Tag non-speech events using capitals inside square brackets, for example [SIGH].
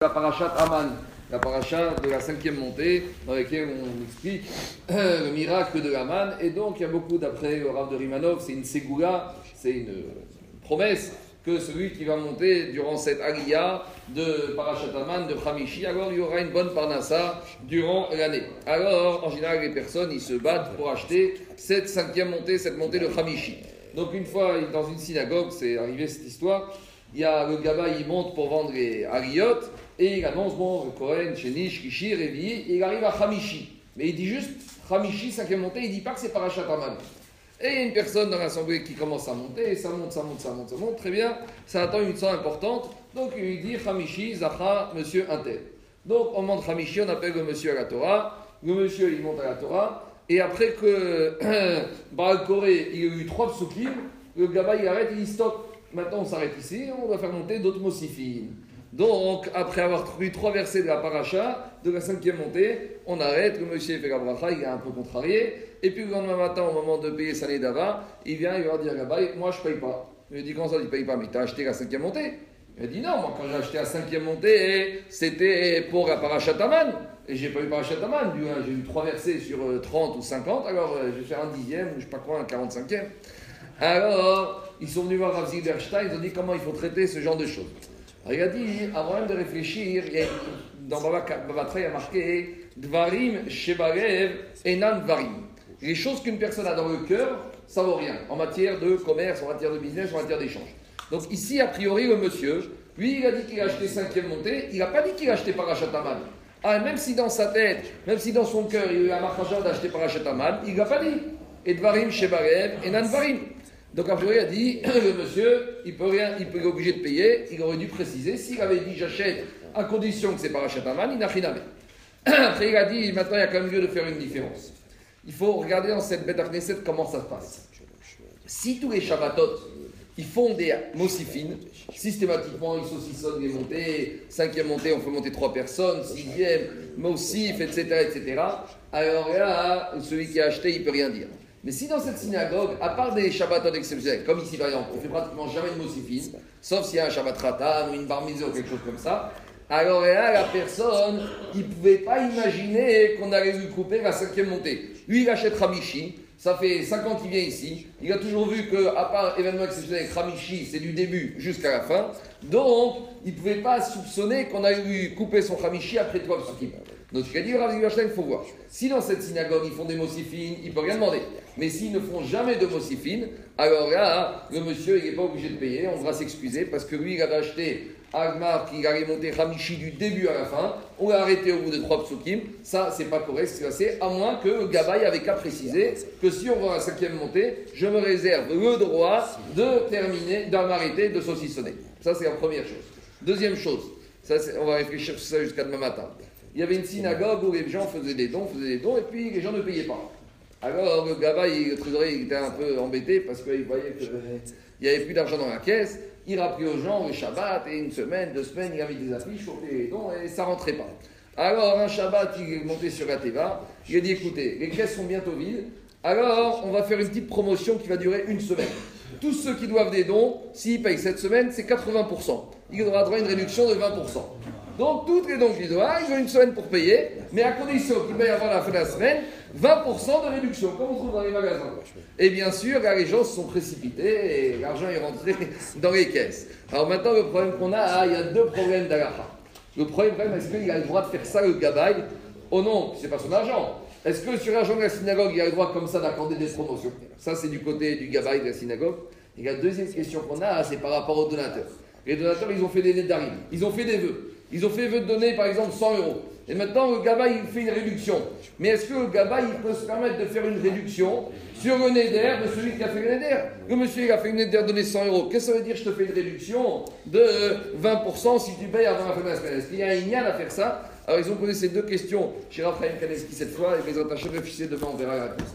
la parachat Aman, la paracha de la cinquième montée, dans laquelle on explique [CLEARS THROAT] le miracle de Aman. Et donc, il y a beaucoup, d'après le Rav de Rimanov, c'est une ségoula, c'est une promesse que celui qui va monter durant cette aliyah de parachat Aman, de Hamishi, alors il y aura une bonne parnassa durant l'année. Alors, en général, les personnes, ils se battent pour acheter cette cinquième montée, cette montée de Hamishi. Donc, une fois, dans une synagogue, c'est arrivé cette histoire, il y a le gaba, il monte pour vendre les aliyot, et il annonce, bon, le Kohen, Shenish, Kishi, Révi, il arrive à Hamishi. Mais il dit juste Hamishi, cinquième montée, il dit pas que c'est Parashat Aman. Et une personne dans l'assemblée qui commence à monter, et ça monte, ça monte, ça monte, ça monte, très bien, ça attend une somme importante, donc il lui dit Hamishi, Zacha, monsieur Intel. Donc on monte Hamishi, on appelle le monsieur à la Torah, le monsieur il monte à la Torah, et après que [CLEARS THROAT] Baal Koré, il a eu trois psukim, le gaba il arrête, il dit stop, maintenant on s'arrête ici, on va faire monter d'autres mosifines. Donc, après avoir trouvé trois versets de la paracha, de la cinquième montée, on arrête, le monsieur fait la bracha, il est un peu contrarié, et puis le lendemain matin, au moment de payer sa d'ava, il vient, il va dire là-bas, moi je paye pas. Il lui dit, comment ça, tu paye pas? Mais tu as acheté la cinquième montée Il dit, non, moi quand j'ai acheté la cinquième montée, c'était pour la paracha Taman. Et j'ai pas eu paracha Taman, j'ai eu trois versets sur 30 ou 50, alors je vais faire un dixième, ou je sais pas quoi, un 45e. Alors, ils sont venus voir Rav Zilberstein, ils ont dit comment il faut traiter ce genre de choses. Alors, il a dit, avant même de réfléchir, il y a, dans Baba Batra, il a marqué Dvarim Shebarev Enan Dvarim. Les choses qu'une personne a dans le cœur, ça vaut rien, en matière de commerce, en matière de business, en matière d'échange. Donc ici, a priori, le monsieur, lui, il a dit qu'il a acheté cinquième montée, il n'a pas dit qu'il a acheté Parachataman. Ah, même si dans sa tête, même si dans son cœur, il a eu un marchand d'acheter Parachataman, il n'a pas dit. Et Dvarim Shebarev Enan Dvarim. Donc, a priori, il a dit [CLEARS THROAT] le monsieur, il peut rien, il peut être obligé de payer. Il aurait dû préciser. S'il avait dit j'achète à condition que c'est pas Aman, il n'a rien à mettre. [CLEARS THROAT] Après, il a dit maintenant, il y a quand même lieu de faire une différence. Il faut regarder dans cette bête Knesset comment ça se passe. Si tous les Shabbatot, ils font des mosifines, systématiquement, ils saucissonnent les montées, cinquième montée, on fait monter trois personnes, sixième, mosif, etc., etc., alors là, celui qui a acheté, il peut rien dire. Mais si dans cette synagogue, à part des Shabbatot exceptionnels, comme ici par exemple, on fait pratiquement jamais de mosifine, sauf s'il y a un Shabbat Ratan ou une bar ou quelque chose comme ça, alors là, la personne, il ne pouvait pas imaginer qu'on allait lui couper la cinquième montée. Lui, il achète Ramichi, ça fait 5 ans qu'il vient ici, il a toujours vu que, à part événement exceptionnel Ramichi, c'est du début jusqu'à la fin, donc il ne pouvait pas soupçonner qu'on allait lui couper son Ramichi après trois. Donc il a dit, Rav il faut voir. Si dans cette synagogue ils font des mossifines, il ne peut rien demander. Mais s'ils ne font jamais de mossifines, alors là, le monsieur, il n'est pas obligé de payer, on va s'excuser parce que lui, il avait acheté Agmar qui allait monter Ramichi du début à la fin, on l'a arrêté au bout de trois psukim, ça c'est pas correct, c'est assez, à moins que le Gabaï avait qu'à préciser que si on va à la cinquième montée, je me réserve le droit de terminer, d'arrêter de saucissonner. Ça c'est la première chose. Deuxième chose, ça, on va réfléchir sur ça jusqu'à demain matin il y avait une synagogue où les gens faisaient des dons, faisaient des dons, et puis les gens ne payaient pas. Alors le gaba, le trésorier, il était un peu embêté parce qu'il voyait qu'il n'y avait plus d'argent dans la caisse. Il rappelait aux gens le Shabbat, et une semaine, deux semaines, il a mis des affiches pour payer les dons, et ça rentrait pas. Alors un Shabbat, il est monté sur la Teva, il a dit écoutez, les caisses sont bientôt vides, alors on va faire une petite promotion qui va durer une semaine. Tous ceux qui doivent des dons, s'ils payent cette semaine, c'est 80%. Il aura droit à une réduction de 20%. Donc, toutes les dons qu'ils doivent, ils ont une semaine pour payer, mais à condition qu'ils payent avant la fin de la semaine 20% de réduction, comme on trouve dans les magasins. Et bien sûr, les gens se sont précipités et l'argent est rentré [LAUGHS] dans les caisses. Alors maintenant, le problème qu'on a, ah, il y a deux problèmes d'Alaha. Le premier problème, est-ce qu'il a le droit de faire ça, le gabaï Oh non, c'est pas son argent. Est-ce que sur l'argent de la synagogue, il a le droit comme ça d'accorder des promotions? Ça, c'est du côté du gabaï de la synagogue. Et la deuxième question qu'on a, c'est par rapport aux donateurs. Les donateurs, ils ont fait des d'arrivée, ils ont fait des vœux. Ils ont fait vœu de donner, par exemple, 100 euros. Et maintenant, le GABA, il fait une réduction. Mais est-ce que le GABA, il peut se permettre de faire une réduction sur le neder de celui qui a fait le neder? Le monsieur, il a fait le neder donner 100 euros. Qu'est-ce que ça veut dire Je te fais une réduction de 20% si tu payes avant la fin de la semaine? Est-ce qu'il y a un ignan à faire ça? Alors, ils ont posé ces deux questions chez Raphaël Kaneski cette fois, et les attachés réfléchissez demain, on verra la réponse.